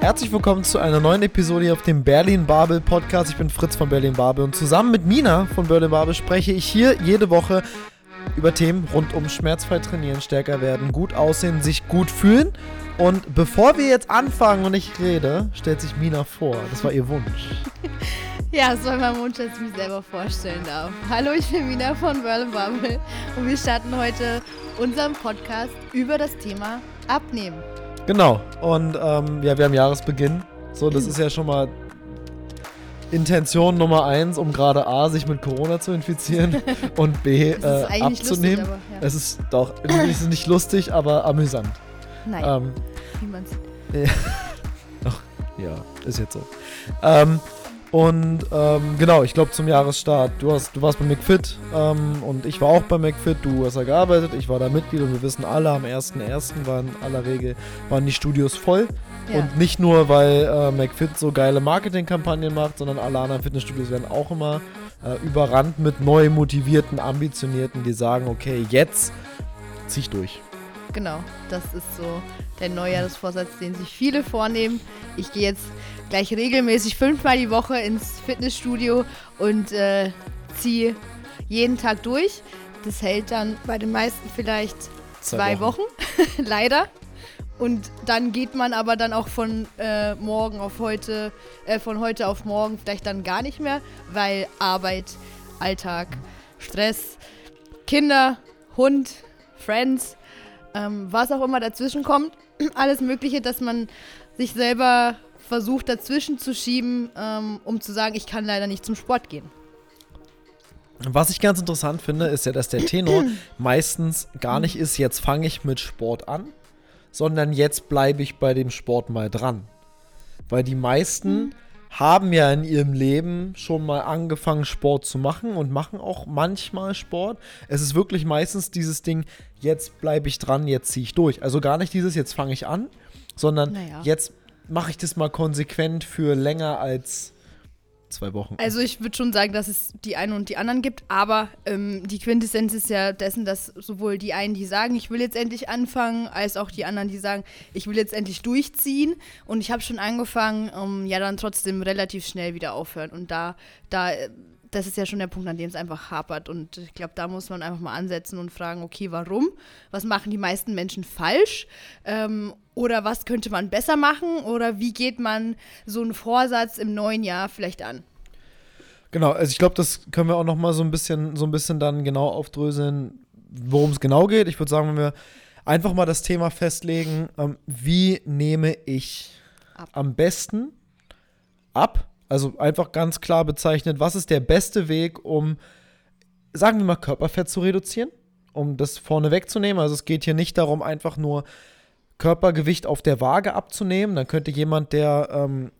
Herzlich willkommen zu einer neuen Episode hier auf dem Berlin Babel Podcast. Ich bin Fritz von Berlin Babel und zusammen mit Mina von Berlin Babel spreche ich hier jede Woche über Themen rund um schmerzfrei trainieren, stärker werden, gut aussehen, sich gut fühlen. Und bevor wir jetzt anfangen und ich rede, stellt sich Mina vor. Das war ihr Wunsch. Ja, es war mein Wunsch, dass ich mich selber vorstellen darf. Hallo, ich bin Mina von Berlin Bubble und wir starten heute unseren Podcast über das Thema Abnehmen. Genau. Und ähm, ja, wir haben Jahresbeginn. So, das ist ja schon mal Intention Nummer eins, um gerade A, sich mit Corona zu infizieren und B, äh, abzunehmen. Lustig, aber, ja. Es ist doch, es ist nicht lustig, aber amüsant. Nein. Ähm, wie man's. Ja, ist jetzt so. Ähm, und ähm, genau, ich glaube zum Jahresstart, du, hast, du warst bei McFit ähm, und ich war auch bei McFit, du hast da gearbeitet, ich war da Mitglied und wir wissen alle, am 1.1. waren in aller Regel waren die Studios voll. Ja. Und nicht nur, weil äh, McFit so geile Marketingkampagnen macht, sondern alle anderen Fitnessstudios werden auch immer äh, überrannt mit neu motivierten, ambitionierten, die sagen, okay, jetzt zieh ich durch. Genau, das ist so der Neujahrsvorsatz, den sich viele vornehmen. Ich gehe jetzt gleich regelmäßig fünfmal die Woche ins Fitnessstudio und äh, ziehe jeden Tag durch. Das hält dann bei den meisten vielleicht zwei, zwei Wochen, Wochen. leider. Und dann geht man aber dann auch von äh, morgen auf heute, äh, von heute auf morgen vielleicht dann gar nicht mehr, weil Arbeit, Alltag, Stress, Kinder, Hund, Friends, ähm, was auch immer dazwischen kommt, alles Mögliche, dass man sich selber versucht dazwischen zu schieben, ähm, um zu sagen, ich kann leider nicht zum Sport gehen. Was ich ganz interessant finde, ist ja, dass der Tenor meistens gar nicht ist, jetzt fange ich mit Sport an, sondern jetzt bleibe ich bei dem Sport mal dran. Weil die meisten mhm. haben ja in ihrem Leben schon mal angefangen, Sport zu machen und machen auch manchmal Sport. Es ist wirklich meistens dieses Ding, jetzt bleibe ich dran, jetzt ziehe ich durch. Also gar nicht dieses, jetzt fange ich an, sondern naja. jetzt mache ich das mal konsequent für länger als zwei Wochen. Also ich würde schon sagen, dass es die einen und die anderen gibt, aber ähm, die Quintessenz ist ja dessen, dass sowohl die einen, die sagen, ich will jetzt endlich anfangen, als auch die anderen, die sagen, ich will jetzt endlich durchziehen. Und ich habe schon angefangen, um ja dann trotzdem relativ schnell wieder aufhören. Und da, da äh, das ist ja schon der Punkt, an dem es einfach hapert. Und ich glaube, da muss man einfach mal ansetzen und fragen, okay, warum? Was machen die meisten Menschen falsch? Ähm, oder was könnte man besser machen? Oder wie geht man so einen Vorsatz im neuen Jahr vielleicht an? Genau, also ich glaube, das können wir auch noch mal so ein bisschen, so ein bisschen dann genau aufdröseln, worum es genau geht. Ich würde sagen, wenn wir einfach mal das Thema festlegen, ähm, wie nehme ich ab. am besten ab also einfach ganz klar bezeichnet, was ist der beste Weg, um, sagen wir mal, Körperfett zu reduzieren, um das vorne wegzunehmen. Also es geht hier nicht darum, einfach nur Körpergewicht auf der Waage abzunehmen. Dann könnte jemand, der ähm,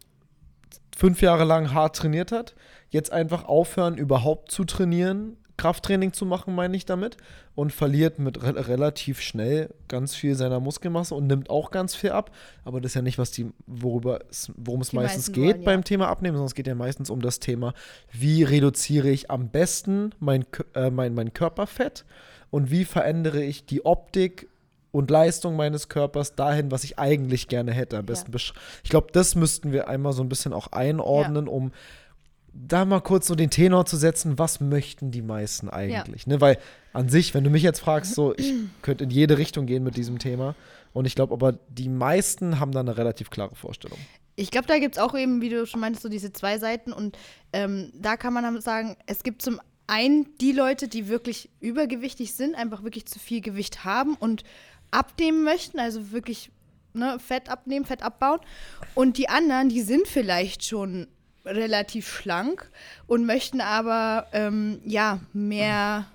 fünf Jahre lang hart trainiert hat, jetzt einfach aufhören, überhaupt zu trainieren, Krafttraining zu machen, meine ich damit, und verliert mit re relativ schnell ganz viel seiner Muskelmasse und nimmt auch ganz viel ab. Aber das ist ja nicht, was die, worüber es, worum es die meistens geht wollen, beim ja. Thema Abnehmen, sondern es geht ja meistens um das Thema, wie reduziere ich am besten mein, äh, mein, mein Körperfett und wie verändere ich die Optik und Leistung meines Körpers dahin, was ich eigentlich gerne hätte. Am besten ja. Ich glaube, das müssten wir einmal so ein bisschen auch einordnen, ja. um da mal kurz so den Tenor zu setzen, was möchten die meisten eigentlich? Ja. Ne? Weil an sich, wenn du mich jetzt fragst, so, ich könnte in jede Richtung gehen mit diesem Thema. Und ich glaube aber, die meisten haben da eine relativ klare Vorstellung. Ich glaube, da gibt es auch eben, wie du schon meintest, so diese zwei Seiten. Und ähm, da kann man sagen, es gibt zum einen die Leute, die wirklich übergewichtig sind, einfach wirklich zu viel Gewicht haben und abnehmen möchten, also wirklich ne, Fett abnehmen, Fett abbauen. Und die anderen, die sind vielleicht schon relativ schlank und möchten aber ähm, ja mehr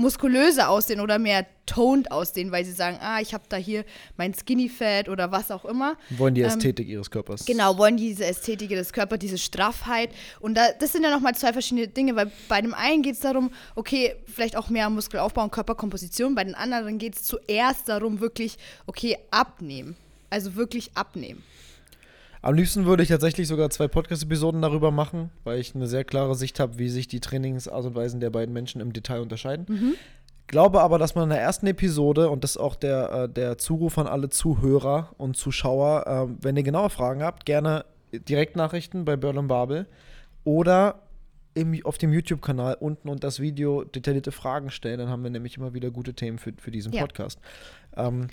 muskulöser aussehen oder mehr toned aussehen, weil sie sagen, ah, ich habe da hier mein Skinny Fat oder was auch immer. Wollen die ähm, Ästhetik ähm, ihres Körpers. Genau, wollen diese Ästhetik des Körpers, diese Straffheit. Und da, das sind ja nochmal zwei verschiedene Dinge, weil bei dem einen geht es darum, okay, vielleicht auch mehr Muskelaufbau und Körperkomposition, bei den anderen geht es zuerst darum, wirklich, okay, abnehmen. Also wirklich abnehmen. Am liebsten würde ich tatsächlich sogar zwei Podcast-Episoden darüber machen, weil ich eine sehr klare Sicht habe, wie sich die Trainingsart und Weisen der beiden Menschen im Detail unterscheiden. Mhm. glaube aber, dass man in der ersten Episode, und das ist auch der, äh, der Zuruf an alle Zuhörer und Zuschauer, äh, wenn ihr genaue Fragen habt, gerne Direktnachrichten bei Berlin Babel oder im, auf dem YouTube-Kanal unten und das Video detaillierte Fragen stellen. Dann haben wir nämlich immer wieder gute Themen für, für diesen Ja. Podcast. Ähm,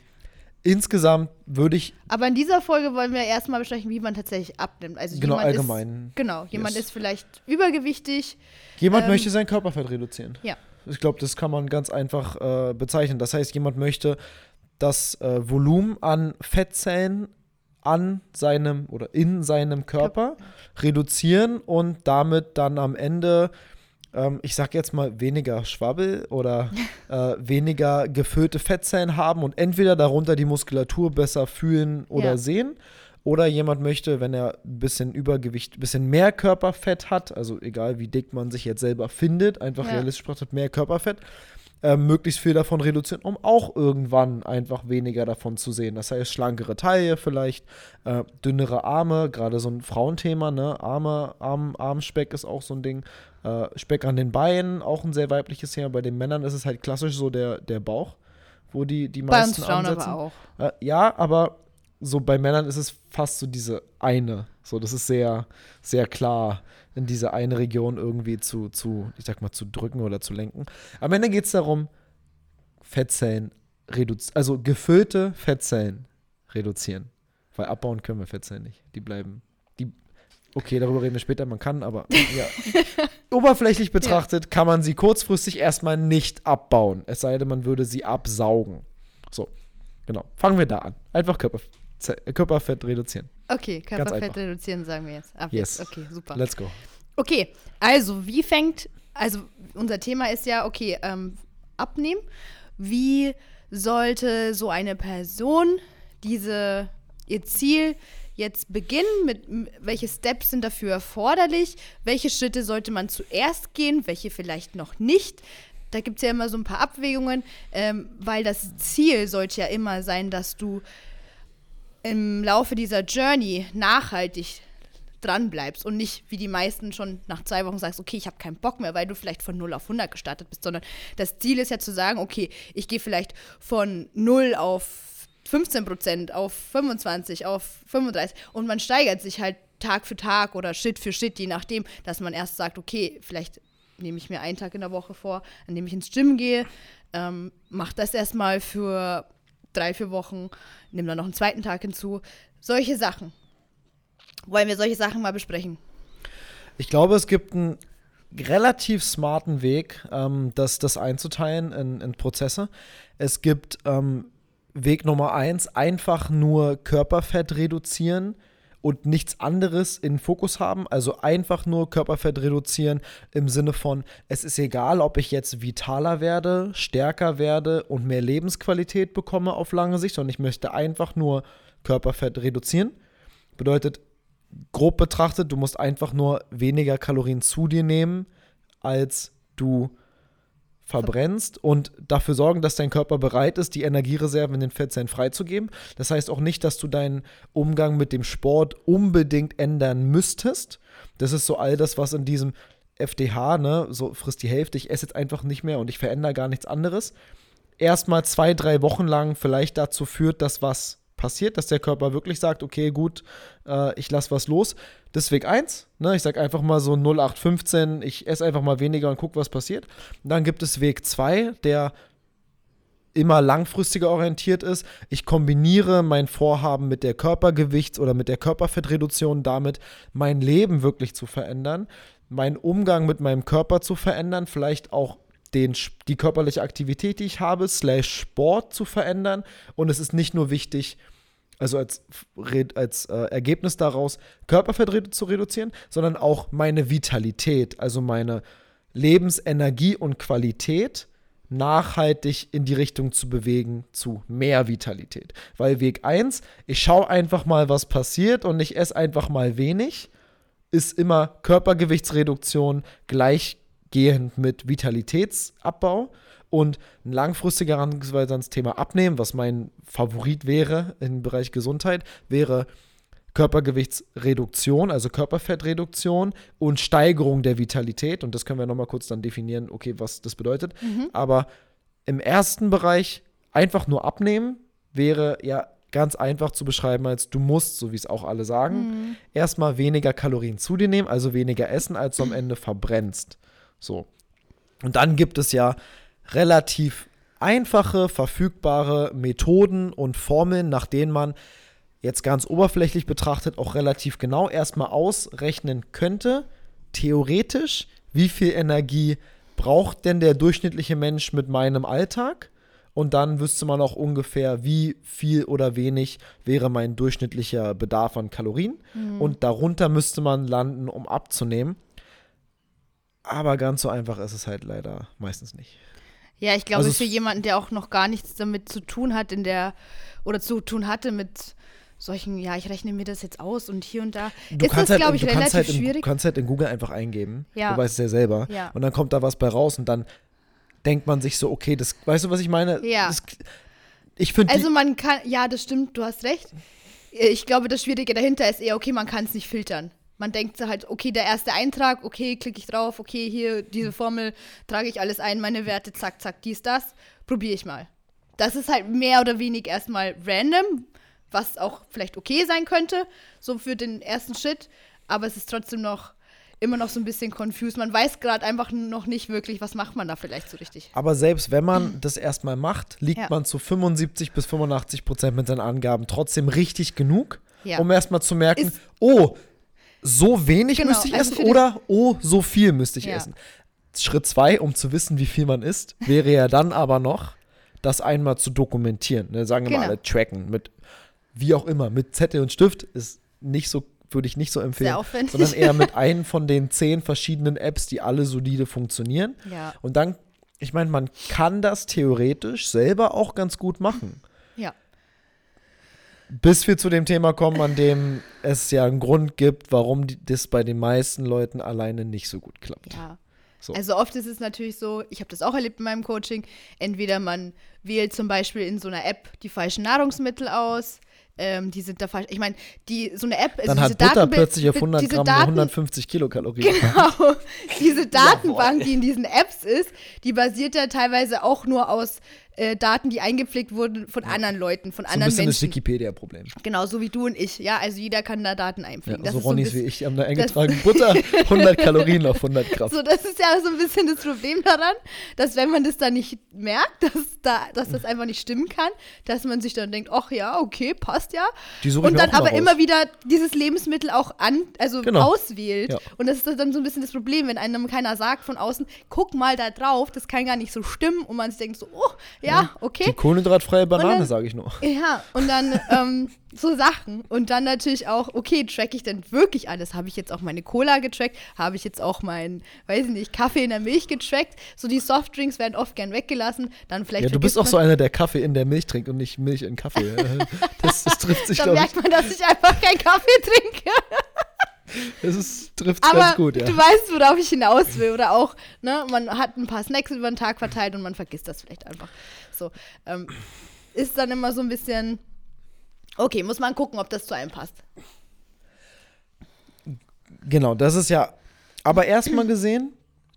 insgesamt würde ich Aber in dieser Folge wollen wir erstmal besprechen, wie man tatsächlich abnimmt. Also genau jemand allgemein. Ist, genau, jemand Yes. ist vielleicht übergewichtig. Jemand ähm, möchte sein Körperfett reduzieren. Ja. Ich glaube, das kann man ganz einfach äh, bezeichnen. Das heißt, jemand möchte das äh, Volumen an Fettzellen an seinem oder in seinem Körper reduzieren und damit dann am Ende, ähm, ich sag jetzt mal, weniger Schwabbel oder äh, weniger gefüllte Fettzellen haben und entweder darunter die Muskulatur besser fühlen oder Ja. sehen. Oder jemand möchte, wenn er ein bisschen Übergewicht, ein bisschen mehr Körperfett hat, also egal wie dick man sich jetzt selber findet, einfach Ja. realistisch betrachtet mehr Körperfett, äh, möglichst viel davon reduzieren, um auch irgendwann einfach weniger davon zu sehen. Das heißt, schlankere Taille vielleicht, äh, dünnere Arme, gerade so ein Frauenthema, ne? Arme, Arm, Armspeck ist auch so ein Ding. Äh, Speck an den Beinen, auch ein sehr weibliches Thema. Bei den Männern ist es halt klassisch so der, der Bauch, wo die, die Bei meisten uns Frauen ansetzen. aber auch. Äh, ja, aber so bei Männern ist es fast so diese eine. So, das ist sehr, sehr klar, in diese eine Region irgendwie zu, zu, ich sag mal, zu drücken oder zu lenken. Am Ende geht es darum, Fettzellen reduzieren, also gefüllte Fettzellen reduzieren. Weil abbauen können wir Fettzellen nicht. Die bleiben. Okay, darüber reden wir später, man kann, aber ja. Oberflächlich betrachtet kann man sie kurzfristig erstmal nicht abbauen. Es sei denn, man würde sie absaugen. So, genau. Fangen wir da an. Einfach Körperfett, Körperfett reduzieren. Okay, Körperfett reduzieren, sagen wir jetzt. Ab Yes. jetzt. Okay, super. Let's go. Okay, also wie fängt, also unser Thema ist ja, okay, ähm, abnehmen. Wie sollte so eine Person diese, ihr Ziel jetzt beginnen? Mit, welche Steps sind dafür erforderlich? Welche Schritte sollte man zuerst gehen? Welche vielleicht noch nicht? Da gibt es ja immer so ein paar Abwägungen, ähm, weil das Ziel sollte ja immer sein, dass du im Laufe dieser Journey nachhaltig dran bleibst und nicht wie die meisten schon nach zwei Wochen sagst, okay, ich habe keinen Bock mehr, weil du vielleicht von 0 auf 100 gestartet bist, sondern das Ziel ist ja zu sagen, okay, ich gehe vielleicht von 0 auf 15 Prozent, auf 25, auf 35 und man steigert sich halt Tag für Tag oder Schritt für Schritt, je nachdem, dass man erst sagt, okay, vielleicht nehme ich mir einen Tag in der Woche vor, an dem ich ins Gym gehe, ähm, mach das erstmal für drei, vier Wochen, nimm dann noch einen zweiten Tag hinzu. Solche Sachen. Wollen wir solche Sachen mal besprechen? Ich glaube, es gibt einen relativ smarten Weg, ähm, das, das einzuteilen in, in Prozesse. Es gibt ähm, Weg Nummer eins, einfach nur Körperfett reduzieren und nichts anderes in Fokus haben. Also einfach nur Körperfett reduzieren im Sinne von, es ist egal, ob ich jetzt vitaler werde, stärker werde und mehr Lebensqualität bekomme auf lange Sicht, sondern ich möchte einfach nur Körperfett reduzieren. Bedeutet, grob betrachtet, du musst einfach nur weniger Kalorien zu dir nehmen, als du verbrennst und dafür sorgen, dass dein Körper bereit ist, die Energiereserven in den Fettzellen freizugeben. Das heißt auch nicht, dass du deinen Umgang mit dem Sport unbedingt ändern müsstest. Das ist so all das, was in diesem FDH, ne, so frisst die Hälfte, ich esse jetzt einfach nicht mehr und ich verändere gar nichts anderes. Erstmal zwei, drei Wochen lang vielleicht dazu führt, dass was passiert, dass der Körper wirklich sagt, okay, gut, äh, ich lasse was los. Weg 1. Ne? Ich sage einfach mal so 0815, ich esse einfach mal weniger und gucke, was passiert. Dann gibt es Weg 2, der immer langfristiger orientiert ist. Ich kombiniere mein Vorhaben mit der Körpergewichts- oder mit der Körperfettreduktion damit, mein Leben wirklich zu verändern, meinen Umgang mit meinem Körper zu verändern, vielleicht auch den, die körperliche Aktivität, die ich habe, slash Sport zu verändern. Und es ist nicht nur wichtig, also als, als äh, Ergebnis daraus Körperfett zu reduzieren, sondern auch meine Vitalität, also meine Lebensenergie und Qualität nachhaltig in die Richtung zu bewegen zu mehr Vitalität. Weil Weg 1, ich schaue einfach mal, was passiert und ich esse einfach mal wenig, ist immer Körpergewichtsreduktion gleichgehend mit Vitalitätsabbau und ein langfristiger Herangehensweise ans Thema Abnehmen, was mein Favorit wäre im Bereich Gesundheit, wäre Körpergewichtsreduktion, also Körperfettreduktion und Steigerung der Vitalität. Und das können wir nochmal kurz dann definieren, okay, was das bedeutet. Aber im ersten Bereich einfach nur abnehmen wäre ja ganz einfach zu beschreiben als du musst, so wie es auch alle sagen, Mhm. erstmal weniger Kalorien zu dir nehmen, also weniger essen, als du am Ende verbrennst. So. Und dann gibt es ja relativ einfache, verfügbare Methoden und Formeln, nach denen man jetzt ganz oberflächlich betrachtet auch relativ genau erstmal ausrechnen könnte, theoretisch, wie viel Energie braucht denn der durchschnittliche Mensch mit meinem Alltag? Und dann wüsste man auch ungefähr, wie viel oder wenig wäre mein durchschnittlicher Bedarf an Kalorien. Und darunter müsste man landen, um abzunehmen. Aber ganz so einfach ist es halt leider meistens nicht. Ja, ich glaube, Also für jemanden, der auch noch gar nichts damit zu tun hat in der oder zu tun hatte mit solchen, ja, ich rechne mir das jetzt aus und hier und da, Du ist das, halt, glaube ich, du relativ halt in, schwierig. kannst halt in Google einfach eingeben. Ja. Du weißt es ja selber. Ja. Und dann kommt da was bei raus und dann denkt man sich so, okay, das, weißt du, was ich meine? Ja. Das, ich finde, Also man kann, ja, das stimmt, du hast recht. Ich glaube, das Schwierige dahinter ist eher, okay, man kann es nicht filtern. Man denkt so halt, okay, der erste Eintrag, okay, klicke ich drauf, okay, hier, diese Formel, trage ich alles ein, meine Werte, zack, zack, dies, das, probiere ich mal. Das ist halt mehr oder weniger erstmal random, was auch vielleicht okay sein könnte, so für den ersten Schritt, aber es ist trotzdem noch immer noch so ein bisschen confused. Man weiß gerade einfach noch nicht wirklich, was macht man da vielleicht so richtig. aber selbst wenn man das erstmal macht, liegt Ja. man zu 75 bis 85 Prozent mit seinen Angaben trotzdem richtig genug, Ja. um erstmal zu merken, Ist- oh, so wenig Genau, müsste ich also essen oder oh, so viel müsste ich Ja. essen. Schritt zwei, um zu wissen, wie viel man isst, wäre ja dann aber noch, das einmal zu dokumentieren. Ne? Sagen wir mal Genau. alle tracken mit wie auch immer, mit Zettel und Stift ist nicht so, würde ich nicht so empfehlen. Sondern eher mit einem von den zehn verschiedenen Apps, die alle solide funktionieren. Ja. Und dann, ich meine, man kann das theoretisch selber auch ganz gut machen. Bis wir zu dem Thema kommen, an dem es ja einen Grund gibt, warum das bei den meisten Leuten alleine nicht so gut klappt. Ja. So. Also oft ist es natürlich so, ich habe das auch erlebt in meinem Coaching, entweder man wählt zum Beispiel in so einer App die falschen Nahrungsmittel aus, ähm, die sind da falsch. Ich meine, die so eine App, also Dann diese hat Butter Datenbi- plötzlich auf bi- 100 diese Gramm nur Daten, 150 Kilokalorien. Genau. Diese Datenbank, die in diesen Apps ist, die basiert ja teilweise auch nur aus äh, Daten, die eingepflegt wurden von anderen Leuten, von So ein anderen bisschen das Menschen. Wikipedia-Problem. Genau, so wie du und ich. Ja, also jeder kann da Daten Ja, einpflegen. so ist so ein Ronnys bisschen- wie ich haben da eingetragen, Butter 100 Kalorien auf 100 Gramm. So, das ist ja so ein bisschen das Problem daran, dass wenn man das dann nicht merkt, dass, da, dass das einfach nicht stimmen kann, dass man sich dann denkt, ach ja, okay, passt ja. Und dann aber raus. immer wieder dieses Lebensmittel auch an, also Genau. auswählt. Ja. Und das ist dann so ein bisschen das Problem, wenn einem keiner sagt von außen, guck mal da drauf, das kann gar nicht so stimmen und man sich denkt so, oh, ja, Die okay. kohlenhydratfreie Banane, dann- sage ich nur. Ja, und dann ähm, so Sachen. Und dann natürlich auch, okay, track ich denn wirklich alles? Habe ich jetzt auch meine Cola getrackt? Habe ich jetzt auch meinen, weiß ich nicht, Kaffee in der Milch getrackt? So die Softdrinks werden oft gern weggelassen. Dann vielleicht Ja, du bist auch so einer, der Kaffee in der Milch trinkt und nicht Milch in Kaffee. Das, das trifft sich, Dann glaube merkt ich. man, dass ich einfach keinen Kaffee trinke. Das trifft ganz gut, ja. du weißt, worauf ich hinaus will. Oder auch, ne, man hat ein paar Snacks über den Tag verteilt und man vergisst das vielleicht einfach. So. Ähm, ist dann immer so ein bisschen. Okay, muss man gucken, ob das zu einem passt. Genau, das ist ja, aber erstmal gesehen,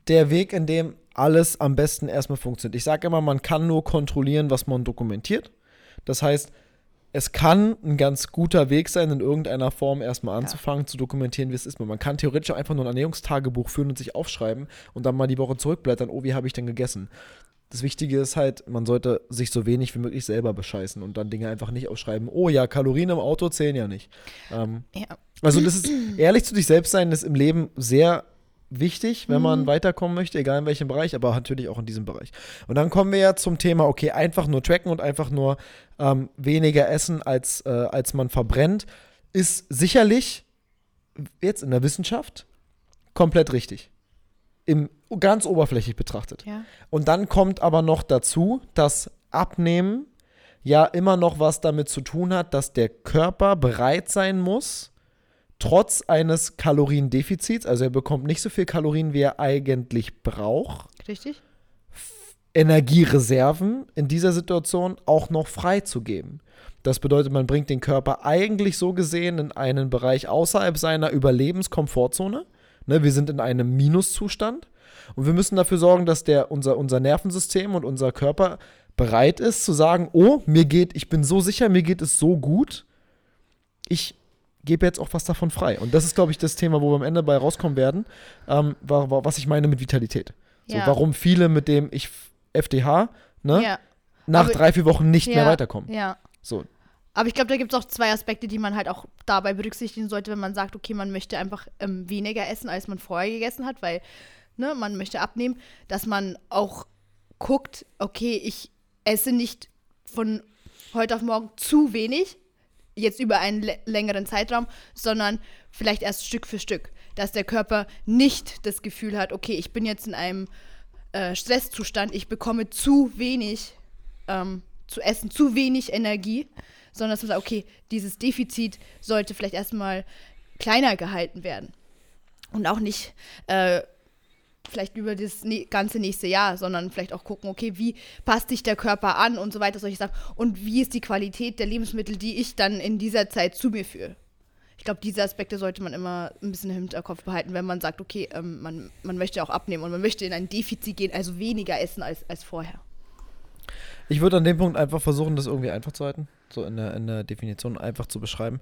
der Weg, in dem alles am besten erstmal funktioniert. Ich sage immer, man kann nur kontrollieren, was man dokumentiert. Das heißt, es kann ein ganz guter Weg sein, in irgendeiner Form erstmal anzufangen, zu dokumentieren, wie es ist. Man kann theoretisch einfach nur ein Ernährungstagebuch führen und sich aufschreiben und dann mal die Woche zurückblättern, oh, wie habe ich denn gegessen? Das Wichtige ist halt, man sollte sich so wenig wie möglich selber bescheißen und dann Dinge einfach nicht aufschreiben. Oh ja, Kalorien im Auto zählen ja nicht. Ähm, Ja. also das ist ehrlich zu sich selbst sein, ist im Leben sehr wichtig, wenn man weiterkommen möchte, egal in welchem Bereich, aber natürlich auch in diesem Bereich. Und dann kommen wir ja zum Thema, okay, einfach nur tracken und einfach nur ähm, weniger essen, als, äh, als man verbrennt, ist sicherlich jetzt in der Wissenschaft komplett richtig. Im, ganz oberflächlich betrachtet. Ja. Und dann kommt aber noch dazu, dass Abnehmen ja immer noch was damit zu tun hat, dass der Körper bereit sein muss, trotz eines Kaloriendefizits, also er bekommt nicht so viel Kalorien, wie er eigentlich braucht, Richtig? Energiereserven in dieser Situation auch noch freizugeben. Das bedeutet, man bringt den Körper eigentlich so gesehen in einen Bereich außerhalb seiner Überlebenskomfortzone. Ne, wir sind in einem Minuszustand Und wir müssen dafür sorgen, dass der, unser, unser Nervensystem und unser Körper bereit ist zu sagen, oh, mir geht, ich bin so sicher, mir geht es so gut, ich gebe jetzt auch was davon frei. Und das ist, glaube ich, das Thema, wo wir am Ende bei rauskommen werden, ähm, was ich meine mit Vitalität. So, Ja. warum viele mit dem ich FDH ne, Ja, nach Aber- drei, vier Wochen nicht mehr Ja. weiterkommen. ja. So, Aber ich glaube, da gibt es auch zwei Aspekte, die man halt auch dabei berücksichtigen sollte, wenn man sagt, okay, man möchte einfach ähm, weniger essen, als man vorher gegessen hat, weil ne, man möchte abnehmen, dass man auch guckt, okay, ich esse nicht von heute auf morgen zu wenig, jetzt über einen lä- längeren Zeitraum, sondern vielleicht erst Stück für Stück, dass der Körper nicht das Gefühl hat, okay, ich bin jetzt in einem äh, Stresszustand, ich bekomme zu wenig ähm, zu essen, zu wenig Energie, sondern dass man sagt, okay, dieses Defizit sollte vielleicht erstmal kleiner gehalten werden. Und auch nicht äh, vielleicht über das ganze nächste Jahr, sondern vielleicht auch gucken, okay, wie passt sich der Körper an und so weiter, solche Sachen. Und wie ist die Qualität der Lebensmittel, die ich dann in dieser Zeit zu mir führe. Ich glaube, diese Aspekte sollte man immer ein bisschen im Hinterkopf behalten, wenn man sagt, okay, ähm, man, man möchte auch abnehmen und man möchte in ein Defizit gehen, also weniger essen als, als vorher. Ich würde an dem Punkt einfach versuchen, das irgendwie einfach zu halten, so in der, in der Definition einfach zu beschreiben.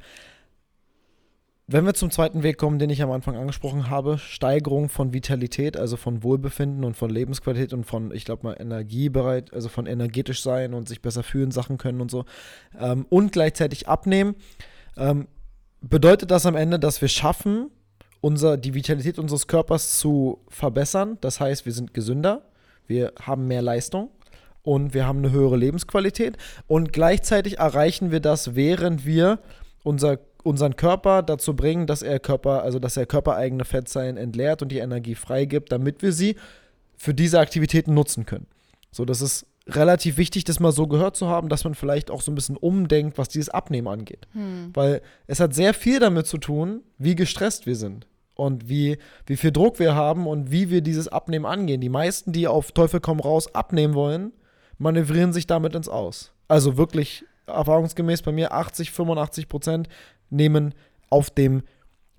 Wenn wir zum zweiten Weg kommen, den ich am Anfang angesprochen habe, Steigerung von Vitalität, also von Wohlbefinden und von Lebensqualität und von, ich glaube mal, Energiebereit, also von energetisch sein und sich besser fühlen, Sachen können und so, ähm, und gleichzeitig abnehmen, ähm, bedeutet das am Ende, dass wir schaffen, unser, die Vitalität unseres Körpers zu verbessern. Das heißt, wir sind gesünder, wir haben mehr Leistung und wir haben eine höhere Lebensqualität und gleichzeitig erreichen wir das, während wir unser, unseren Körper dazu bringen, dass er Körper, also dass er körpereigene Fettzellen entleert und die Energie freigibt, damit wir sie für diese Aktivitäten nutzen können. So, das ist relativ wichtig, das mal so gehört zu haben, dass man vielleicht auch so ein bisschen umdenkt, was dieses Abnehmen angeht. Weil es hat sehr viel damit zu tun, wie gestresst wir sind und wie, wie viel Druck wir haben und wie wir dieses Abnehmen angehen. Die meisten, die auf Teufel komm raus abnehmen wollen, manövrieren sich damit ins Aus. Also wirklich erfahrungsgemäß bei mir 80, 85 Prozent nehmen auf dem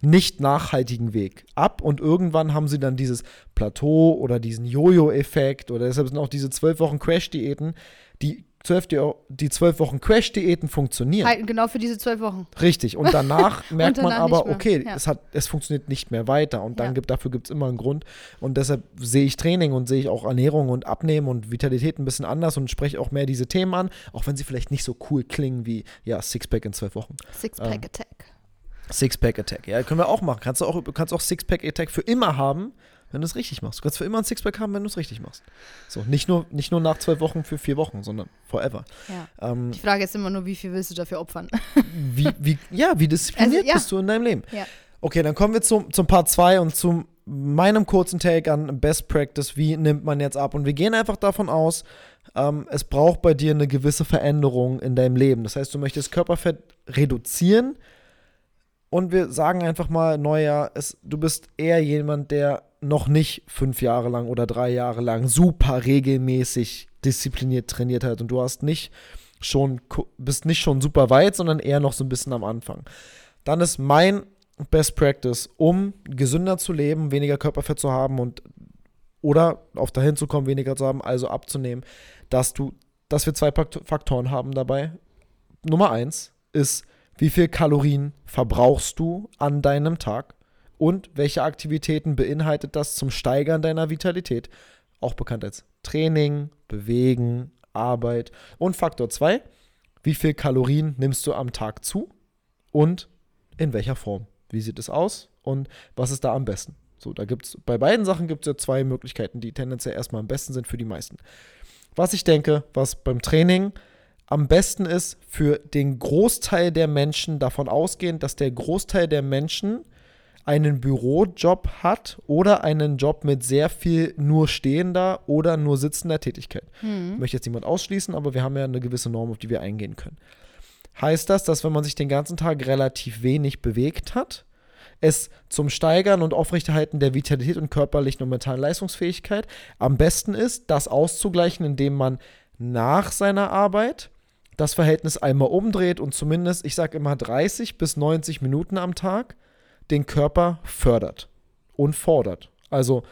nicht nachhaltigen Weg ab. Und irgendwann haben sie dann dieses Plateau oder diesen Jojo-Effekt oder deshalb sind auch diese zwölf Wochen Crash-Diäten, die zwölf, die zwölf Wochen Crash-Diäten funktionieren. Halten genau für diese zwölf Wochen. Richtig. Und danach merkt man danach aber, nicht mehr. okay, Ja. es, hat, es funktioniert nicht mehr weiter. Und dann Ja. gibt, dafür gibt es immer einen Grund. Und deshalb sehe ich Training und sehe ich auch Ernährung und Abnehmen und Vitalität ein bisschen anders und spreche auch mehr diese Themen an, auch wenn sie vielleicht nicht so cool klingen wie, ja, Sixpack in zwölf Wochen. Six-Pack Ähm, Attack. Sixpack-Attack. Ja, können wir auch machen. Kannst du auch, kannst auch Sixpack-Attack für immer haben, wenn du es richtig machst. Du kannst für immer ein Sixpack haben, wenn du es richtig machst. So, nicht nur, nicht nur nach zwölf Wochen für vier Wochen, sondern forever. Ja. Ähm, Die Frage ist immer nur, wie viel willst du dafür opfern? wie, wie, ja, wie diszipliniert Also, ja. bist du in deinem Leben? Ja. Okay, dann kommen wir zum, zum Part 2 und zu meinem kurzen Take an Best Practice. Wie nimmt man jetzt ab? Und wir gehen einfach davon aus, ähm, es braucht bei dir eine gewisse Veränderung in deinem Leben. Das heißt, du möchtest Körperfett reduzieren und wir sagen einfach mal, Neujahr, es, du bist eher jemand, der noch nicht fünf Jahre lang oder drei Jahre lang super regelmäßig diszipliniert trainiert hat und du hast nicht schon, bist nicht schon super weit, sondern eher noch so ein bisschen am Anfang. Dann ist mein Best Practice, um gesünder zu leben, weniger Körperfett zu haben und oder auf dahin zu kommen, weniger zu haben, also abzunehmen, dass du, dass wir zwei Fakt- Faktoren haben dabei. Nummer eins ist, wie viel Kalorien verbrauchst du an deinem Tag und welche Aktivitäten beinhaltet das zum Steigern deiner Vitalität, auch bekannt als Training, Bewegen, Arbeit. Und Faktor zwei, wie viel Kalorien nimmst du am Tag zu und in welcher Form? Wie sieht es aus und was ist da am besten? So, da gibt es bei beiden Sachen gibt es ja zwei Möglichkeiten, die tendenziell erstmal am besten sind für die meisten. Was ich denke, was beim Training am besten ist für den Großteil der Menschen davon ausgehend, dass der Großteil der Menschen einen Bürojob hat oder einen Job mit sehr viel nur stehender oder nur sitzender Tätigkeit. Hm. Ich möchte jetzt niemand ausschließen, aber wir haben ja eine gewisse Norm, auf die wir eingehen können. Heißt das, dass wenn man sich den ganzen Tag relativ wenig bewegt hat, es zum Steigern und Aufrechterhalten der Vitalität und körperlichen und mentalen Leistungsfähigkeit am besten ist, das auszugleichen, indem man nach seiner Arbeit das Verhältnis einmal umdreht und zumindest, ich sage immer 30 bis 90 Minuten am Tag den Körper fördert und fordert. Also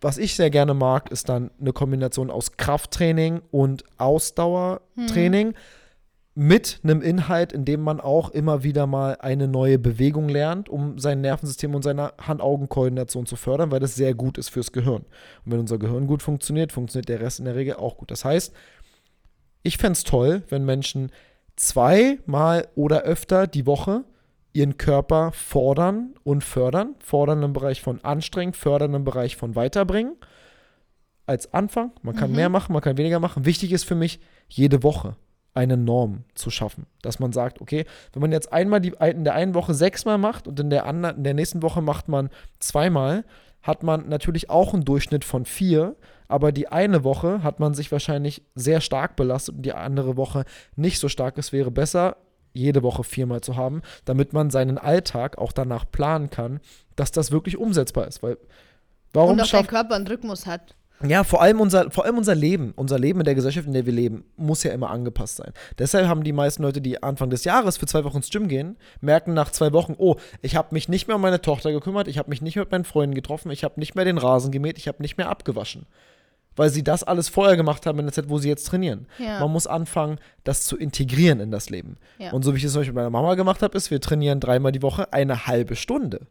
was ich sehr gerne mag, ist dann eine Kombination aus Krafttraining und Ausdauertraining. Mit einem Inhalt, in dem man auch immer wieder mal eine neue Bewegung lernt, um sein Nervensystem und seine Hand-Augen-Koordination zu fördern, weil das sehr gut ist fürs Gehirn. Und wenn unser Gehirn gut funktioniert, funktioniert der Rest in der Regel auch gut. Das heißt, ich fände es toll, wenn Menschen zweimal oder öfter die Woche ihren Körper fordern und fördern. Fordern im Bereich von anstrengen, fördern im Bereich von weiterbringen. Als Anfang. Man kann Mhm. mehr machen, man kann weniger machen. Wichtig ist für mich, jede Woche eine Norm zu schaffen. Dass man sagt, okay, wenn man jetzt einmal die, in der einen Woche sechsmal macht und in der, anderen, in der nächsten Woche macht man zweimal, hat man natürlich auch einen Durchschnitt von vier, aber die eine Woche hat man sich wahrscheinlich sehr stark belastet und die andere Woche nicht so stark. Es wäre besser, jede Woche viermal zu haben, damit man seinen Alltag auch danach planen kann, dass das wirklich umsetzbar ist. Weil warum Und auch dein schafft Körper einen Rhythmus hat. ja, vor allem, unser, vor allem unser Leben, unser Leben in der Gesellschaft, in der wir leben, muss ja immer angepasst sein. Deshalb haben die meisten Leute, die Anfang des Jahres für zwei Wochen ins Gym gehen, merken nach zwei Wochen, oh, ich habe mich nicht mehr um meine Tochter gekümmert, ich habe mich nicht mehr mit meinen Freunden getroffen, ich habe nicht mehr den Rasen gemäht, ich habe nicht mehr abgewaschen. Weil sie das alles vorher gemacht haben in der Zeit, wo sie jetzt trainieren. Ja. Man muss anfangen, das zu integrieren in das Leben. Ja. Und so wie ich es zum Beispiel mit meiner Mama gemacht habe, ist, wir trainieren dreimal die Woche eine halbe Stunde.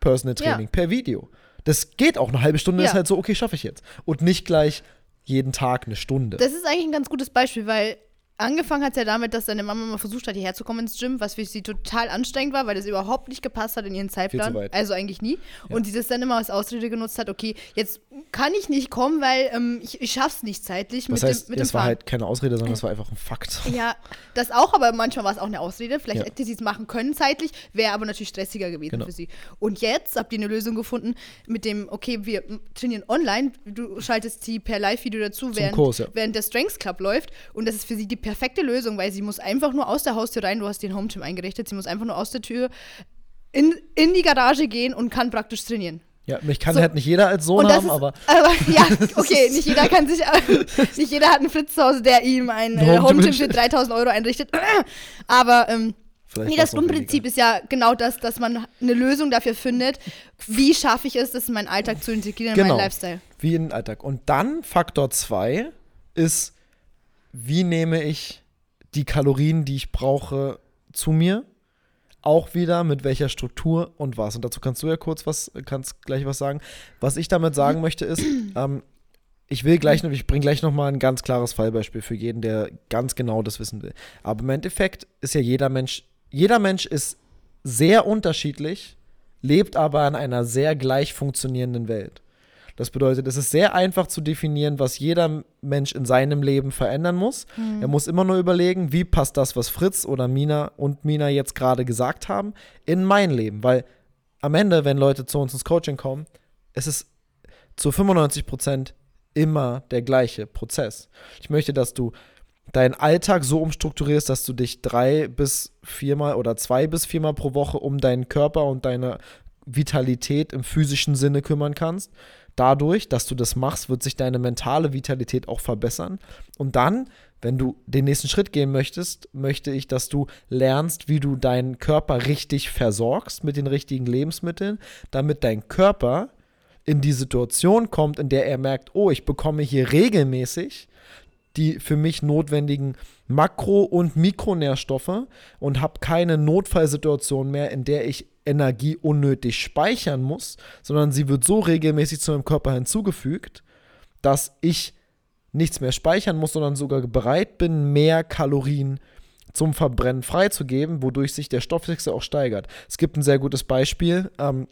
Personal Ja. Training per Video. Das geht auch. Eine halbe Stunde Ja. ist halt so, okay, schaffe ich jetzt. Und nicht gleich jeden Tag eine Stunde. Das ist eigentlich ein ganz gutes Beispiel, weil angefangen hat es ja damit, dass seine Mama mal versucht hat, hierher zu kommen ins Gym, was für sie total anstrengend war, weil das überhaupt nicht gepasst hat in ihren Zeitplan. Also eigentlich nie. Und sie das dann immer als Ausrede genutzt hat, okay, jetzt kann ich nicht kommen, weil ähm, ich, ich schaff's nicht zeitlich das mit heißt, dem, mit das war Fahren. halt keine Ausrede, sondern das war einfach ein Fakt. Ja, das auch, aber manchmal war es auch eine Ausrede. Vielleicht Ja. hätte sie es machen können zeitlich, wäre aber natürlich stressiger gewesen Genau. für sie. Und jetzt habt ihr eine Lösung gefunden mit dem, okay, wir trainieren online, du schaltest sie per Live-Video dazu, während, Kurs, ja. während der Strengths Club läuft. Und das ist für sie die perfekte Lösung, weil sie muss einfach nur aus der Haustür rein, du hast den Home-Gym eingerichtet, sie muss einfach nur aus der Tür in, in die Garage gehen und kann praktisch trainieren. Ja, mich kann So. halt nicht jeder als Sohn haben, ist, aber aber ja, okay, nicht jeder kann sich, nicht jeder hat einen Fritz zu Hause, der ihm ein äh, Home-Gym für hinstellt. 3000 Euro einrichtet. Aber ähm, vielleicht nee, das Grundprinzip ist ja genau das, dass man eine Lösung dafür findet, wie schaffe ich es, das in meinen Alltag zu integrieren, in Genau. meinen Lifestyle. Wie in den Alltag. Und dann Faktor 2 ist, wie nehme ich die Kalorien, die ich brauche, zu mir? Auch wieder mit welcher Struktur und was. Und dazu kannst du ja kurz was, kannst gleich was sagen. Was ich damit sagen möchte ist, ähm, ich will gleich noch, ich bringe gleich noch mal ein ganz klares Fallbeispiel für jeden, der ganz genau das wissen will. Aber im Endeffekt ist ja jeder Mensch, jeder Mensch ist sehr unterschiedlich, lebt aber in einer sehr gleich funktionierenden Welt. Das bedeutet, es ist sehr einfach zu definieren, was jeder Mensch in seinem Leben verändern muss. Er muss immer nur überlegen, wie passt das, was Fritz oder Mina und Mina jetzt gerade gesagt haben, in mein Leben. Weil am Ende, wenn Leute zu uns ins Coaching kommen, es ist zu 95 Prozent immer der gleiche Prozess. Ich möchte, dass du deinen Alltag so umstrukturierst, dass du dich drei bis viermal oder zwei bis viermal pro Woche um deinen Körper und deine Vitalität im physischen Sinne kümmern kannst. Dadurch, dass du das machst, wird sich deine mentale Vitalität auch verbessern. Und dann, wenn du den nächsten Schritt gehen möchtest, möchte ich, dass du lernst, wie du deinen Körper richtig versorgst mit den richtigen Lebensmitteln, damit dein Körper in die Situation kommt, in der er merkt, oh, ich bekomme hier regelmäßig die für mich notwendigen Makro- und Mikronährstoffe und habe keine Notfallsituation mehr, in der ich Energie unnötig speichern muss, sondern sie wird so regelmäßig zu meinem Körper hinzugefügt, dass ich nichts mehr speichern muss, sondern sogar bereit bin, mehr Kalorien zum Verbrennen freizugeben, wodurch sich der Stoffwechsel auch steigert. Es gibt ein sehr gutes Beispiel, ähm,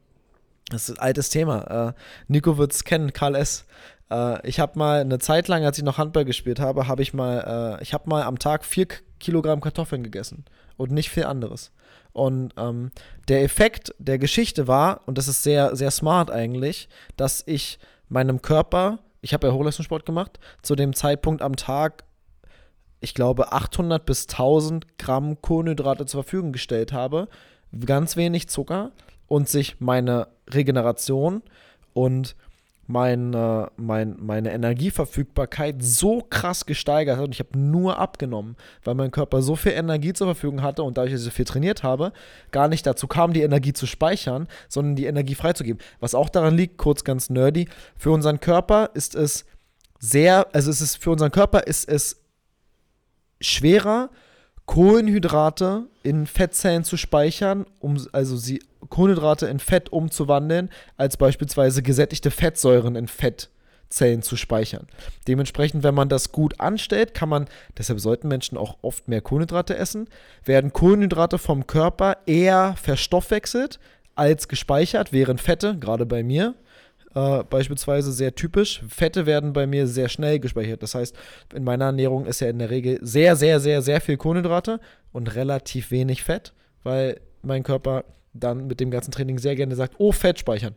das ist ein altes Thema. Äh, Nico wird es kennen, Karl S. Äh, ich habe mal eine Zeit lang, als ich noch Handball gespielt habe, habe ich mal, äh, ich habe mal am Tag vier Kilogramm Kartoffeln gegessen und nicht viel anderes. Und ähm, der Effekt der Geschichte war, und das ist sehr, sehr smart eigentlich, dass ich meinem Körper, ich habe ja Hochleistungssport gemacht, zu dem Zeitpunkt am Tag, ich glaube, 800 bis 1000 Gramm Kohlenhydrate zur Verfügung gestellt habe, ganz wenig Zucker und sich meine Regeneration und mein, äh, mein, meine Energieverfügbarkeit so krass gesteigert hat und ich habe nur abgenommen, weil mein Körper so viel Energie zur Verfügung hatte und dadurch, dass ich so viel trainiert habe, gar nicht dazu kam, die Energie zu speichern, sondern die Energie freizugeben. Was auch daran liegt, kurz ganz nerdy, für unseren Körper ist es sehr, also es ist für unseren Körper ist es schwerer, Kohlenhydrate in Fettzellen zu speichern, um also sie Kohlenhydrate in Fett umzuwandeln, als beispielsweise gesättigte Fettsäuren in Fettzellen zu speichern. Dementsprechend, wenn man das gut anstellt, kann man, deshalb sollten Menschen auch oft mehr Kohlenhydrate essen, werden Kohlenhydrate vom Körper eher verstoffwechselt als gespeichert, während Fette, gerade bei mir, äh, beispielsweise sehr typisch. Fette werden bei mir sehr schnell gespeichert. Das heißt, in meiner Ernährung ist ja in der Regel sehr, sehr, sehr, sehr viel Kohlenhydrate und relativ wenig Fett, weil mein Körper dann mit dem ganzen Training sehr gerne sagt, oh, Fett speichern.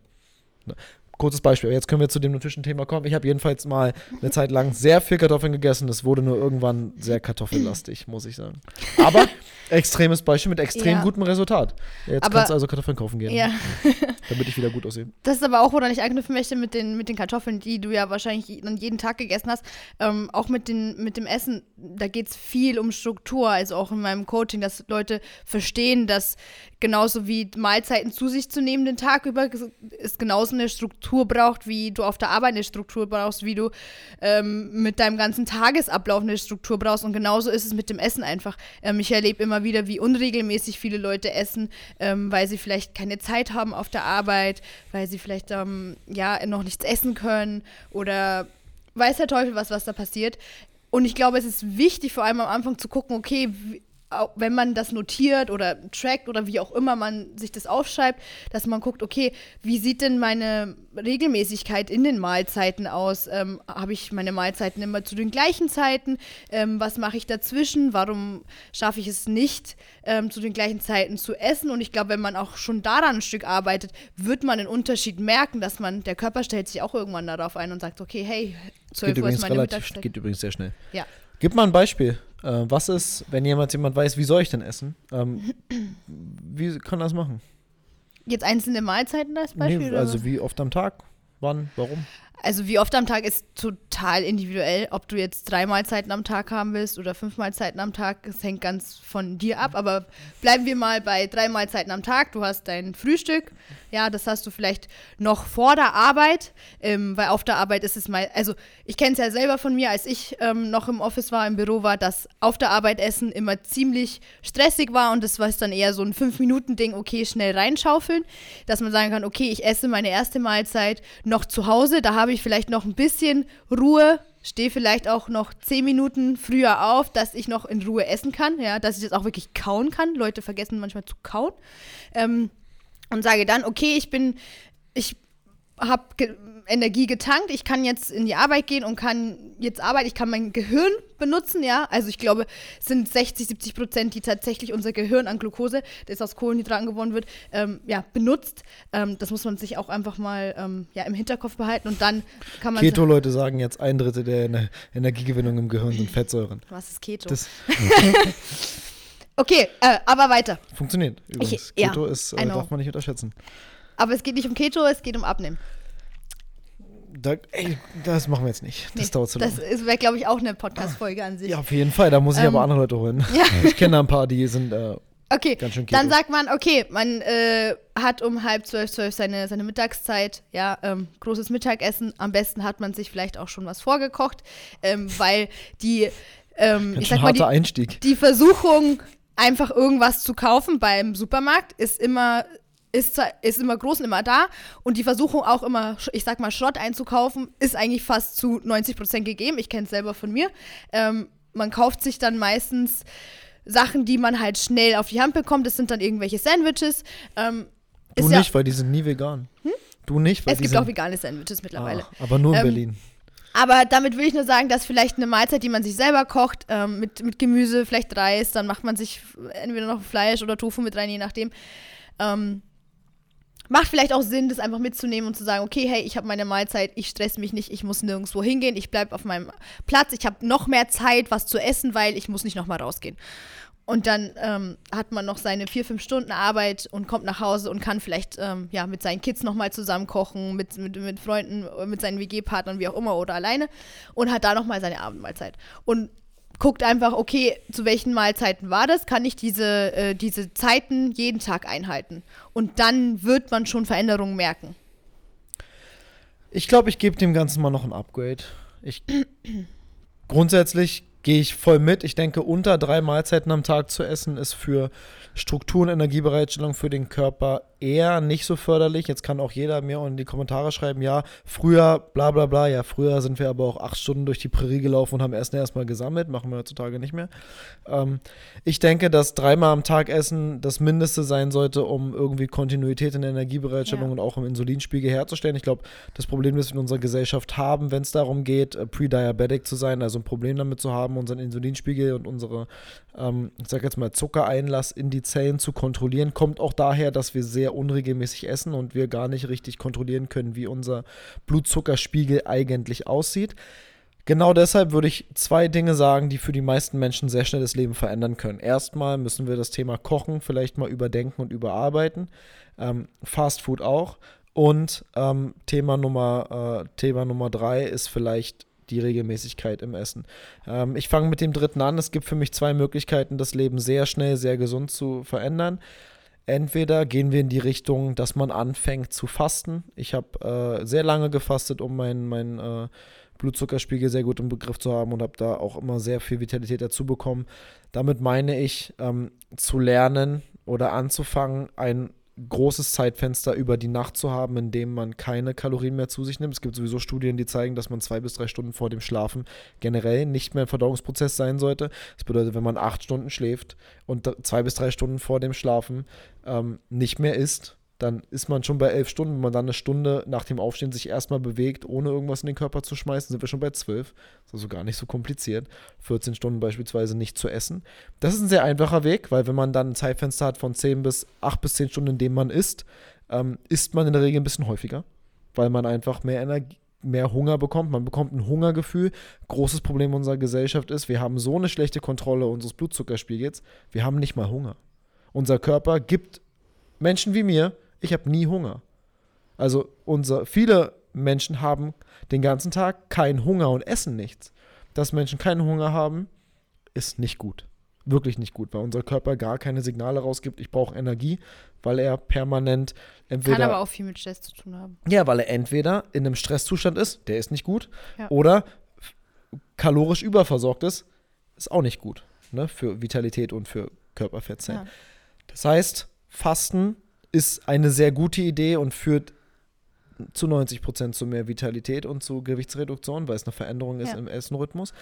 Kurzes Beispiel, jetzt können wir zu dem nutischen Thema kommen. Ich habe jedenfalls mal eine Zeit lang sehr viel Kartoffeln gegessen. Das wurde nur irgendwann sehr kartoffellastig, muss ich sagen. Aber extremes Beispiel mit extrem ja. gutem Resultat. Jetzt aber, kannst du also Kartoffeln kaufen gehen. Ja. damit ich wieder gut aussehe. Das ist aber auch, woran ich anknüpfen möchte mit den, mit den Kartoffeln, die du ja wahrscheinlich dann jeden Tag gegessen hast. Ähm, auch mit, den, mit dem Essen, da geht es viel um Struktur. Also auch in meinem Coaching, dass Leute verstehen, dass genauso wie Mahlzeiten zu sich zu nehmen den Tag über, ist genauso eine Struktur braucht, wie du auf der Arbeit eine Struktur brauchst, wie du ähm, mit deinem ganzen Tagesablauf eine Struktur brauchst. Und genauso ist es mit dem Essen einfach. Ähm, ich erlebe immer wieder, wie unregelmäßig viele Leute essen, ähm, weil sie vielleicht keine Zeit haben auf der Arbeit, weil sie vielleicht ähm, ja noch nichts essen können oder weiß der Teufel was, was da passiert. Und ich glaube, es ist wichtig, vor allem am Anfang zu gucken, okay, wenn man das notiert oder trackt oder wie auch immer man sich das aufschreibt, dass man guckt, okay, wie sieht denn meine Regelmäßigkeit in den Mahlzeiten aus? Ähm, Habe ich meine Mahlzeiten immer zu den gleichen Zeiten? Ähm, was mache ich dazwischen? Warum schaffe ich es nicht, ähm, zu den gleichen Zeiten zu essen? Und ich glaube, wenn man auch schon daran ein Stück arbeitet, wird man den Unterschied merken, dass man, der Körper stellt sich auch irgendwann darauf ein und sagt, okay, hey, 12 Uhr ist meine relativ, Mittagszeit. Geht übrigens sehr schnell. Ja. Gib mal ein Beispiel. Äh, was ist, wenn jemand jemand weiß, wie soll ich denn essen? Ähm, wie kann das machen? Jetzt einzelne Mahlzeiten als Beispiel? Nee, also wie oft am Tag? Wann? Warum? Also wie oft am Tag ist total individuell, ob du jetzt drei Mahlzeiten am Tag haben willst oder fünf Mahlzeiten am Tag. Das hängt ganz von dir ab. Aber bleiben wir mal bei drei Mahlzeiten am Tag. Du hast dein Frühstück. Ja, das hast du vielleicht noch vor der Arbeit, ähm, weil auf der Arbeit ist es mal, also ich kenne es ja selber von mir, als ich ähm, noch im Office war, im Büro war, dass auf der Arbeit Essen immer ziemlich stressig war und das war dann eher so ein Fünf-Minuten-Ding, okay, schnell reinschaufeln, dass man sagen kann, okay, ich esse meine erste Mahlzeit noch zu Hause, da habe habe ich vielleicht noch ein bisschen Ruhe, stehe vielleicht auch noch zehn Minuten früher auf, dass ich noch in Ruhe essen kann, ja, dass ich das auch wirklich kauen kann. Leute vergessen manchmal zu kauen. Ähm, und sage dann, okay, ich bin, ich habe Energie getankt, ich kann jetzt in die Arbeit gehen und kann jetzt arbeiten, ich kann mein Gehirn benutzen, ja. Also ich glaube, es sind 60, 70 Prozent, die tatsächlich unser Gehirn an Glucose, das aus Kohlenhydraten gewonnen wird, ähm, ja, benutzt. Ähm, das muss man sich auch einfach mal ähm, ja, im Hinterkopf behalten und dann kann man. Keto-Leute sagen jetzt, ein Drittel der Energiegewinnung im Gehirn sind Fettsäuren. Was ist Keto? Das okay, äh, aber weiter. Funktioniert übrigens. Ich, Keto ja, ist, äh, darf man nicht unterschätzen. Aber es geht nicht um Keto, es geht um Abnehmen. Da, ey, das machen wir jetzt nicht. Das nee, dauert zu lange. Das wäre, glaube ich, auch eine Podcast-Folge an sich. Ja, auf jeden Fall. Da muss ich ähm, aber andere Leute holen. Ja. Ich kenne da ein paar, die sind äh, okay. ganz schön Keto. Dann sagt man, okay, man äh, hat um halb zwölf, zwölf seine, seine Mittagszeit. Ja, ähm, großes Mittagessen. Am besten hat man sich vielleicht auch schon was vorgekocht, ähm, weil die, ähm, ich sag mal, die, Einstieg. die Versuchung, einfach irgendwas zu kaufen beim Supermarkt ist immer ist, ist immer groß und immer da. Und die Versuchung auch immer, ich sag mal, Schrott einzukaufen, ist eigentlich fast zu 90 Prozent gegeben. Ich kenne es selber von mir. Ähm, man kauft sich dann meistens Sachen, die man halt schnell auf die Hand bekommt. Das sind dann irgendwelche Sandwiches. Ähm, du nicht, ja weil die sind nie vegan. Hm? Du nicht, weil Es gibt auch vegane Sandwiches mittlerweile. Ah, aber nur in ähm, Berlin. Aber damit will ich nur sagen, dass vielleicht eine Mahlzeit, die man sich selber kocht, ähm, mit, mit Gemüse, vielleicht Reis, dann macht man sich entweder noch Fleisch oder Tofu mit rein, je nachdem. Ähm, macht vielleicht auch Sinn, das einfach mitzunehmen und zu sagen, okay, hey, ich habe meine Mahlzeit, ich stress mich nicht, ich muss nirgendwo hingehen, ich bleibe auf meinem Platz, ich habe noch mehr Zeit, was zu essen, weil ich muss nicht nochmal rausgehen. Und dann ähm, hat man noch seine vier, fünf Stunden Arbeit und kommt nach Hause und kann vielleicht ähm, ja, mit seinen Kids nochmal zusammen kochen, mit, mit, mit Freunden, mit seinen WG-Partnern, wie auch immer, oder alleine und hat da nochmal seine Abendmahlzeit. Und guckt einfach, okay, zu welchen Mahlzeiten war das? Kann ich diese, äh, diese Zeiten jeden Tag einhalten? Und dann wird man schon Veränderungen merken. Ich glaube, ich gebe dem Ganzen mal noch ein Upgrade. Ich grundsätzlich gehe ich voll mit. Ich denke, unter drei Mahlzeiten am Tag zu essen ist für Struktur und Energiebereitstellung für den Körper eher nicht so förderlich. Jetzt kann auch jeder mir in die Kommentare schreiben, ja, früher, bla bla bla, ja, früher sind wir aber auch acht Stunden durch die Prärie gelaufen und haben Essen erstmal gesammelt, machen wir heutzutage nicht mehr. Ähm, ich denke, dass dreimal am Tag Essen das Mindeste sein sollte, um irgendwie Kontinuität in der Energiebereitstellung ja. und auch im Insulinspiegel herzustellen. Ich glaube, das Problem, das wir in unserer Gesellschaft haben, wenn es darum geht, äh, pre-diabetic zu sein, also ein Problem damit zu haben, unseren Insulinspiegel und unsere, ähm, ich sag jetzt mal, Zuckereinlass in die Zellen zu kontrollieren, kommt auch daher, dass wir sehr unregelmäßig essen und wir gar nicht richtig kontrollieren können, wie unser Blutzuckerspiegel eigentlich aussieht. Genau deshalb würde ich zwei Dinge sagen, die für die meisten Menschen sehr schnell das Leben verändern können. Erstmal müssen wir das Thema Kochen vielleicht mal überdenken und überarbeiten. Ähm, Fast Food auch. Und ähm, Thema, Nummer, äh, Thema Nummer drei ist vielleicht die Regelmäßigkeit im Essen. Ähm, ich fange mit dem dritten an. Es gibt für mich zwei Möglichkeiten, das Leben sehr schnell, sehr gesund zu verändern. Entweder gehen wir in die Richtung, dass man anfängt zu fasten. Ich habe äh, sehr lange gefastet, um meinen mein, äh, Blutzuckerspiegel sehr gut im Begriff zu haben und habe da auch immer sehr viel Vitalität dazu bekommen. Damit meine ich, ähm, zu lernen oder anzufangen, ein großes Zeitfenster über die Nacht zu haben, in dem man keine Kalorien mehr zu sich nimmt. Es gibt sowieso Studien, die zeigen, dass man zwei bis drei Stunden vor dem Schlafen generell nicht mehr im Verdauungsprozess sein sollte. Das bedeutet, wenn man acht Stunden schläft und zwei bis drei Stunden vor dem Schlafen ähm, nicht mehr isst, dann ist man schon bei elf Stunden. Wenn man dann eine Stunde nach dem Aufstehen sich erstmal bewegt, ohne irgendwas in den Körper zu schmeißen, sind wir schon bei zwölf. Ist also gar nicht so kompliziert. 14 Stunden beispielsweise nicht zu essen. Das ist ein sehr einfacher Weg, weil wenn man dann ein Zeitfenster hat von 10 bis 8 bis 10 Stunden, in dem man isst, ähm, isst man in der Regel ein bisschen häufiger, weil man einfach mehr Energie mehr Hunger bekommt. Man bekommt ein Hungergefühl. Großes Problem unserer Gesellschaft ist, wir haben so eine schlechte Kontrolle unseres Blutzuckerspiegels, wir haben nicht mal Hunger. Unser Körper gibt Menschen wie mir ich habe nie Hunger. Also unser, viele Menschen haben den ganzen Tag keinen Hunger und essen nichts. Dass Menschen keinen Hunger haben, ist nicht gut. Wirklich nicht gut, weil unser Körper gar keine Signale rausgibt, ich brauche Energie, weil er permanent entweder. Kann aber auch viel mit Stress zu tun haben. Ja, weil er entweder in einem Stresszustand ist, der ist nicht gut, ja. oder kalorisch überversorgt ist, ist auch nicht gut ne, für Vitalität und für Körperfettzellen. Ja. Das heißt, Fasten ist eine sehr gute Idee und führt zu 90 Prozent zu mehr Vitalität und zu Gewichtsreduktion, weil es eine Veränderung ist ja. im Essenrhythmus.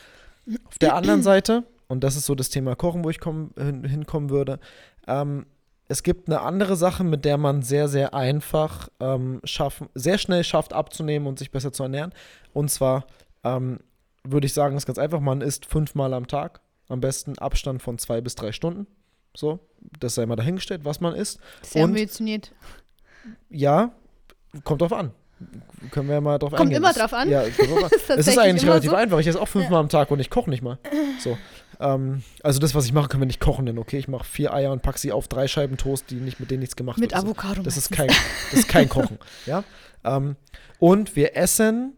Auf der anderen Seite, und das ist so das Thema Kochen, wo ich komm, hin, hinkommen würde, ähm, es gibt eine andere Sache, mit der man sehr, sehr einfach ähm, schaffen, sehr schnell schafft abzunehmen und sich besser zu ernähren. Und zwar ähm, würde ich sagen, ist ganz einfach, man isst fünfmal am Tag, am besten Abstand von zwei bis drei Stunden. So, das sei mal dahingestellt, was man isst. Sehr und, ambitioniert. Ja, kommt drauf an. Können wir ja mal drauf kommt eingehen. Kommt immer drauf an. Ja, es ist eigentlich relativ so. einfach. Ich esse auch fünfmal ja. am Tag und ich koche nicht mal. So. Ähm, also das, was ich mache, können wir nicht kochen nennen, okay? Ich mache vier Eier und packe sie auf drei Scheiben Toast, die nicht mit denen nichts gemacht mit wird. Mit Avocado. Das ist, kein, das ist kein Kochen. ja? Ähm, und wir essen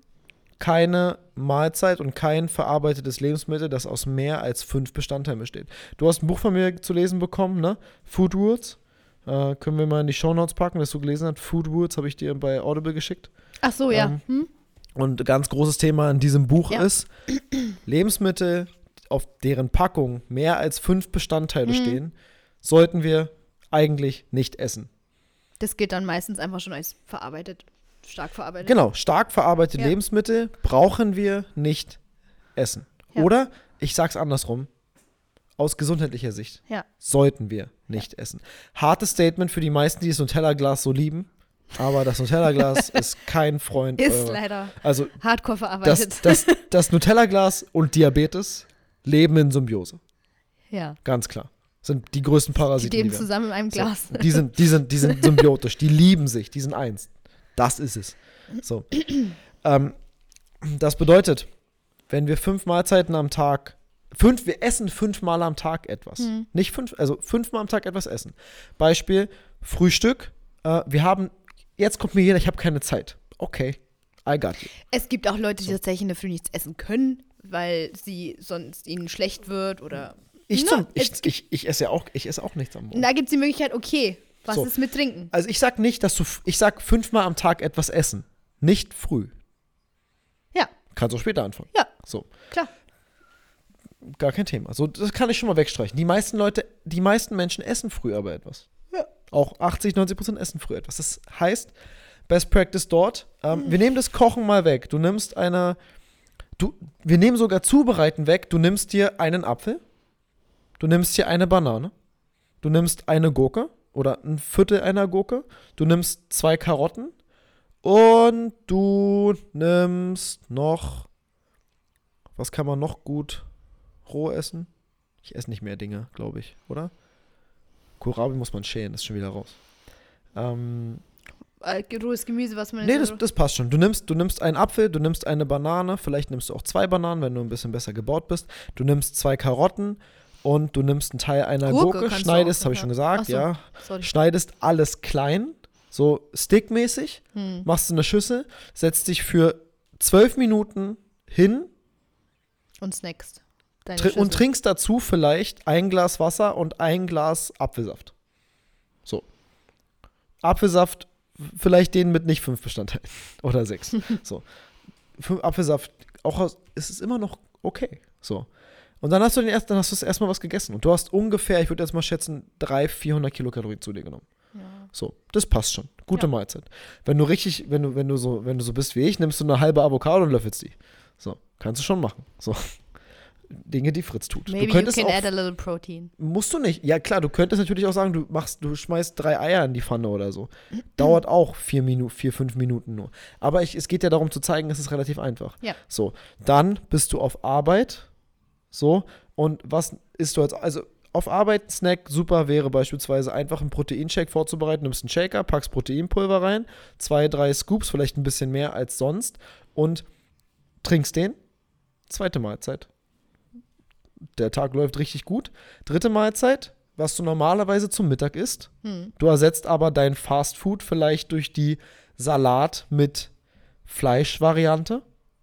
keine Mahlzeit und kein verarbeitetes Lebensmittel, das aus mehr als fünf Bestandteilen besteht. Du hast ein Buch von mir zu lesen bekommen, ne? Food Rules. Äh, können wir mal in die Show Notes packen, was du gelesen hast. Food Rules habe ich dir bei Audible geschickt. Ach so, ja. Ähm, hm? Und ganz großes Thema in diesem Buch ja. ist Lebensmittel, auf deren Packung mehr als fünf Bestandteile mhm. stehen, sollten wir eigentlich nicht essen. Das gilt dann meistens einfach schon als verarbeitet. Stark verarbeitet. Genau, stark verarbeitete ja. Lebensmittel brauchen wir nicht essen. Ja. Oder, ich sag's andersrum, aus gesundheitlicher Sicht ja. sollten wir nicht essen. Hartes Statement für die meisten, die das Nutella-Glas so lieben. Aber das Nutella-Glas ist kein Freund. Ist eurer. leider also, hardcore verarbeitet. Das, das, das Nutella-Glas und Diabetes leben in Symbiose. Ja. Ganz klar. Sind die größten Parasiten. Die leben zusammen in einem Glas. So, die, sind, die, sind, die sind symbiotisch, die lieben sich, die sind eins. Das ist es. So. ähm, das bedeutet, wenn wir fünf Mahlzeiten am Tag Fünf, wir essen fünfmal am Tag etwas. Hm. Nicht fünf, also fünfmal am Tag etwas essen. Beispiel, Frühstück. Äh, wir haben, jetzt kommt mir jeder, ich habe keine Zeit. Okay, I got you. Es gibt auch Leute, die So. tatsächlich in der Früh nichts essen können, weil sie sonst ihnen schlecht wird oder. Ich, Na, zum, ich, ich, ich esse ja auch, ich esse auch nichts am Morgen. Da gibt es die Möglichkeit, okay, was So. ist mit Trinken? Also ich sag nicht, dass du, ich sag fünfmal am Tag etwas essen. Nicht früh. Ja, Kannst auch später anfangen. ja, So, klar. gar kein Thema. So, das kann ich schon mal wegstreichen. Die meisten Leute, die meisten Menschen essen früh aber etwas. Ja. Auch 80, 90 Prozent essen früh etwas. Das heißt, Best Practice dort. Ähm, Hm. Wir nehmen das Kochen mal weg. Du nimmst eine, du, wir nehmen sogar Zubereiten weg. Du nimmst dir einen Apfel, du nimmst dir eine Banane, du nimmst eine Gurke oder ein Viertel einer Gurke, du nimmst zwei Karotten und du nimmst noch, was kann man noch gut roh essen? Ich esse nicht mehr Dinge, glaube ich, oder? Kohlrabi muss man schälen, ist schon wieder raus. Ähm, Äh, rohes Gemüse, was man nee, das, das passt schon. Du nimmst, du nimmst einen Apfel, du nimmst eine Banane, vielleicht nimmst du auch zwei Bananen, wenn du ein bisschen besser gebaut bist. Du nimmst zwei Karotten und du nimmst einen Teil einer Gurke Gurke, schneidest, habe ich schon gesagt, so. ja. Sorry. Schneidest alles klein, so stickmäßig, Hm. machst du eine Schüssel, setzt dich für zwölf Minuten hin Und snackst. Deine Tri und trinkst dazu vielleicht ein Glas Wasser und ein Glas Apfelsaft. So. Apfelsaft, vielleicht den mit nicht fünf Bestandteilen oder sechs. so. Apfelsaft, auch aus, ist es immer noch okay. So. Und dann hast du den erst, dann hast du erstmal was gegessen. Und du hast ungefähr, ich würde jetzt mal schätzen, 300, 400 Kilokalorien zu dir genommen. Ja. So, das passt schon. Gute Ja. Mahlzeit. Wenn du richtig, wenn du, wenn du so, wenn du so bist wie ich, nimmst du eine halbe Avocado und löffelst die. So, kannst du schon machen. So. Dinge, die Fritz tut. Maybe du you könntest can auch, add a little protein. musst du nicht. Ja klar, du könntest natürlich auch sagen, du machst, du schmeißt drei Eier in die Pfanne oder so. Dauert auch vier Minuten, vier, fünf Minuten nur. Aber ich, es geht ja darum zu zeigen, es ist relativ einfach. Ja. So, dann bist du auf Arbeit. So, und was isst du als, also auf Arbeit, Snack, super wäre beispielsweise einfach einen Proteinshake vorzubereiten. Nimmst einen Shaker, packst Proteinpulver rein, zwei, drei Scoops, vielleicht ein bisschen mehr als sonst und trinkst den. Zweite Mahlzeit. Der Tag läuft richtig gut. Dritte Mahlzeit, was du normalerweise zum Mittag isst. Hm. Du ersetzt aber dein Fast Food vielleicht durch die Salat mit Fleischvariante.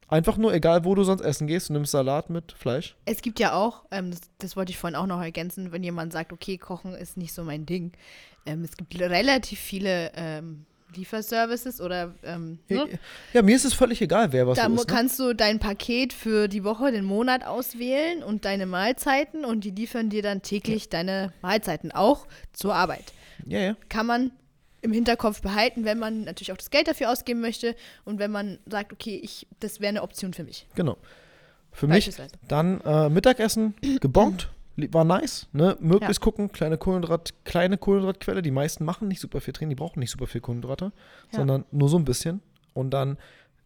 Einfach nur, egal wo du sonst essen gehst, du nimmst Salat mit Fleisch. Es gibt ja auch, ähm, das, das wollte ich vorhin auch noch ergänzen, wenn jemand sagt, okay, Kochen ist nicht so mein Ding. Ähm, es gibt relativ viele ähm, Lieferservices oder ähm, ne? Ja, mir ist es völlig egal, wer was da ist. Ne? kannst du dein Paket für die Woche, den Monat auswählen und deine Mahlzeiten und die liefern dir dann täglich deine Mahlzeiten auch zur Arbeit. Ja, ja. Kann man im Hinterkopf behalten, wenn man natürlich auch das Geld dafür ausgeben möchte und wenn man sagt, okay, ich, das wäre eine Option für mich. Genau. Für mich dann äh, Mittagessen gebongt. li- War nice, ne? Möglichst gucken, kleine Kohlenhydrat, kleine Kohlenhydratquelle. Die meisten machen nicht super viel Training, die brauchen nicht super viel Kohlenhydrate, Ja. sondern nur so ein bisschen. Und dann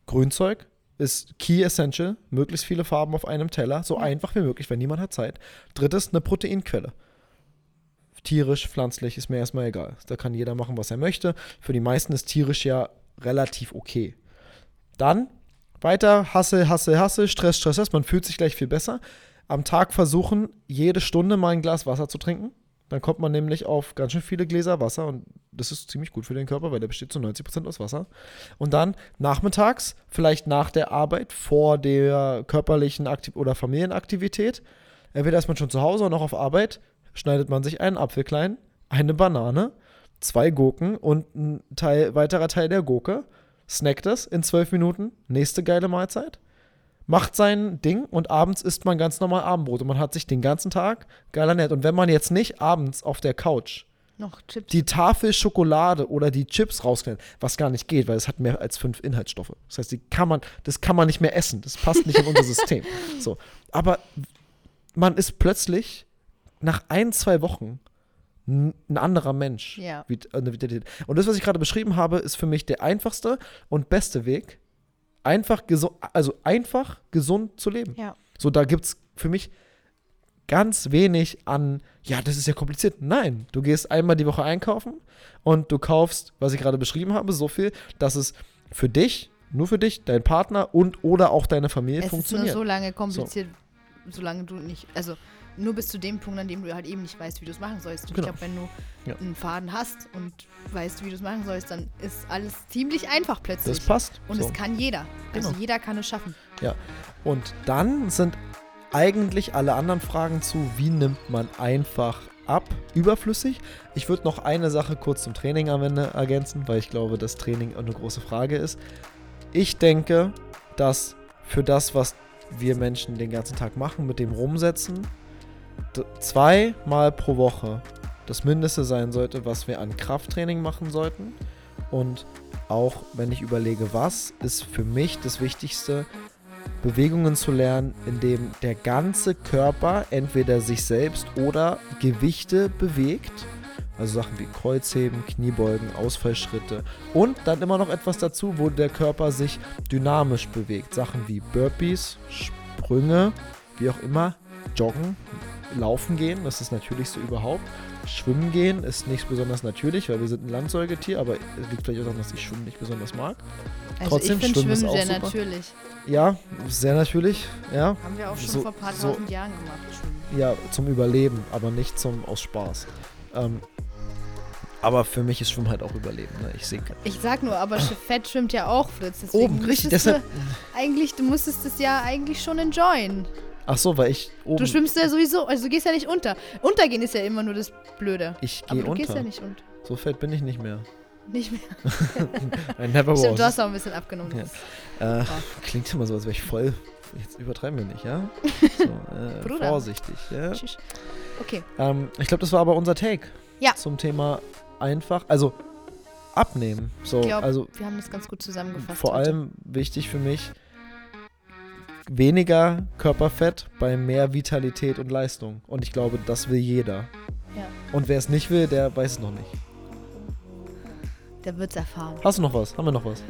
Grünzeug ist Key Essential, möglichst viele Farben auf einem Teller, so Ja. einfach wie möglich, wenn niemand hat Zeit. Drittes, eine Proteinquelle. Tierisch, pflanzlich, ist mir erstmal egal. Da kann jeder machen, was er möchte. Für die meisten ist tierisch ja relativ okay. Dann weiter, Hassel, Hassel, Hassel, Stress, Stress, Stress. Man fühlt sich gleich viel besser. Am Tag versuchen, jede Stunde mal ein Glas Wasser zu trinken. Dann kommt man nämlich auf ganz schön viele Gläser Wasser und das ist ziemlich gut für den Körper, weil der besteht zu 90% aus Wasser. Und dann nachmittags, vielleicht nach der Arbeit, vor der körperlichen Aktiv oder Familienaktivität, entweder ist man schon zu Hause oder noch auf Arbeit, schneidet man sich einen Apfel klein, eine Banane, zwei Gurken und ein Teil, weiterer Teil der Gurke, snackt das in zwölf Minuten, nächste geile Mahlzeit, macht sein Ding und abends isst man ganz normal Abendbrot und man hat sich den ganzen Tag geil ernährt. Und wenn man jetzt nicht abends auf der Couch die Tafel Schokolade oder die Chips rausknallt, was gar nicht geht, weil es hat mehr als fünf Inhaltsstoffe. Das heißt, die kann man, das kann man nicht mehr essen. Das passt nicht in unser System. So. Aber man ist plötzlich nach ein, zwei Wochen ein anderer Mensch. Ja. Vitalität. Und das, was ich gerade beschrieben habe, ist für mich der einfachste und beste Weg, einfach gesund, also einfach gesund zu leben. Ja. So, da gibt es für mich ganz wenig an, ja, das ist ja kompliziert. Nein, du gehst einmal die Woche einkaufen und du kaufst, was ich gerade beschrieben habe, so viel, dass es für dich, nur für dich, dein Partner und oder auch deine Familie Es ist nur funktioniert. so lange kompliziert, solange du nicht, also nur bis zu dem Punkt, an dem du halt eben nicht weißt, wie du es machen sollst. Und Genau. ich glaube, wenn du Ja. einen Faden hast und weißt, wie du es machen sollst, dann ist alles ziemlich einfach plötzlich. Das passt. Und so. es kann jeder. Also Genau. jeder kann es schaffen. Ja. Und dann sind eigentlich alle anderen Fragen zu, wie nimmt man einfach ab, überflüssig. Ich würde noch eine Sache kurz zum Training am Ende ergänzen, weil ich glaube, dass Training eine große Frage ist. Ich denke, dass für das, was wir Menschen den ganzen Tag machen, mit dem Rumsetzen, zweimal pro Woche das Mindeste sein sollte, was wir an Krafttraining machen sollten. Und auch wenn ich überlege, was ist für mich das Wichtigste, Bewegungen zu lernen, in dem der ganze Körper entweder sich selbst oder Gewichte bewegt. Also Sachen wie Kreuzheben, Kniebeugen, Ausfallschritte. Und dann immer noch etwas dazu, wo der Körper sich dynamisch bewegt. Sachen wie Burpees, Sprünge, wie auch immer, Joggen, Laufen gehen, das ist das Natürlichste überhaupt. Schwimmen gehen ist nicht besonders natürlich, weil wir sind ein Landsäugetier, aber es liegt vielleicht auch daran, dass ich Schwimmen nicht besonders mag. Also Trotzdem, ich finde Schwimmen ist Schwimmen auch sehr super. natürlich. Ja, sehr natürlich, ja. Haben wir auch schon So- vor ein paar so- tausend Jahren gemacht. Schwimmen. Ja, zum Überleben, aber nicht zum aus Spaß. Ähm, aber für mich ist Schwimmen halt auch Überleben. Ne? Ich sinke. Ich sag nur, aber Fett schwimmt ja auch, Fritz. Deswegen Oben, richtig. Deshalb. Du, eigentlich, du musstest es ja eigentlich schon enjoyen. Ach so, weil ich oben. Du schwimmst ja sowieso, also du gehst ja nicht unter. Untergehen ist ja immer nur das Blöde. ich gehe du unter. gehst ja nicht unter. So fett bin ich nicht mehr. Nicht mehr. I never Stimmt, du was. hast auch ein bisschen abgenommen. Ja. Äh, klingt immer so, als wäre ich voll. Jetzt übertreiben wir nicht, ja? So, äh, vorsichtig, ja? Okay. Ähm, ich glaube, das war aber unser Take. Ja. Zum Thema einfach, also abnehmen. So, Ich glaube, also wir haben das ganz gut zusammengefasst. vor heute. allem wichtig für mich, weniger Körperfett bei mehr Vitalität und Leistung. Und ich glaube, das will jeder. Ja. Und wer es nicht will, der weiß es noch nicht. Der wird's erfahren. Hast du noch was? Haben wir noch was?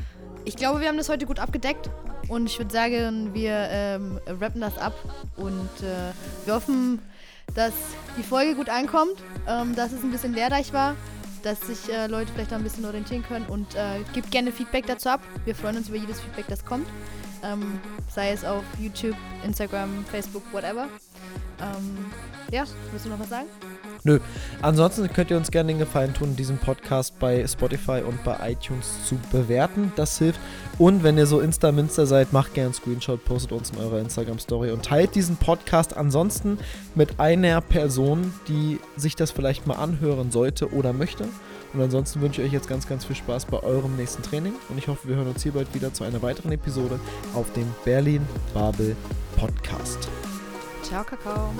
Ich glaube, wir haben das heute gut abgedeckt. Und ich würde sagen, wir ähm, rappen das ab. Und äh, wir hoffen, dass die Folge gut ankommt, ähm, dass es ein bisschen lehrreich war, dass sich äh, Leute vielleicht auch ein bisschen orientieren können. Und äh, gebt gerne Feedback dazu ab. Wir freuen uns über jedes Feedback, das kommt. Ähm, sei es auf YouTube, Instagram, Facebook, whatever. Ähm, ja, willst du noch was sagen? Ansonsten könnt ihr uns gerne den Gefallen tun, diesen Podcast bei Spotify und bei iTunes zu bewerten. Das hilft. Und wenn ihr so Insta-Minster seid, macht gerne einen Screenshot, postet uns in eurer Instagram-Story und teilt diesen Podcast ansonsten mit einer Person, die sich das vielleicht mal anhören sollte oder möchte. Und ansonsten wünsche ich euch jetzt ganz, ganz viel Spaß bei eurem nächsten Training. Und ich hoffe, wir hören uns hier bald wieder zu einer weiteren Episode auf dem Berlin Babel Podcast. Ciao, Kakao.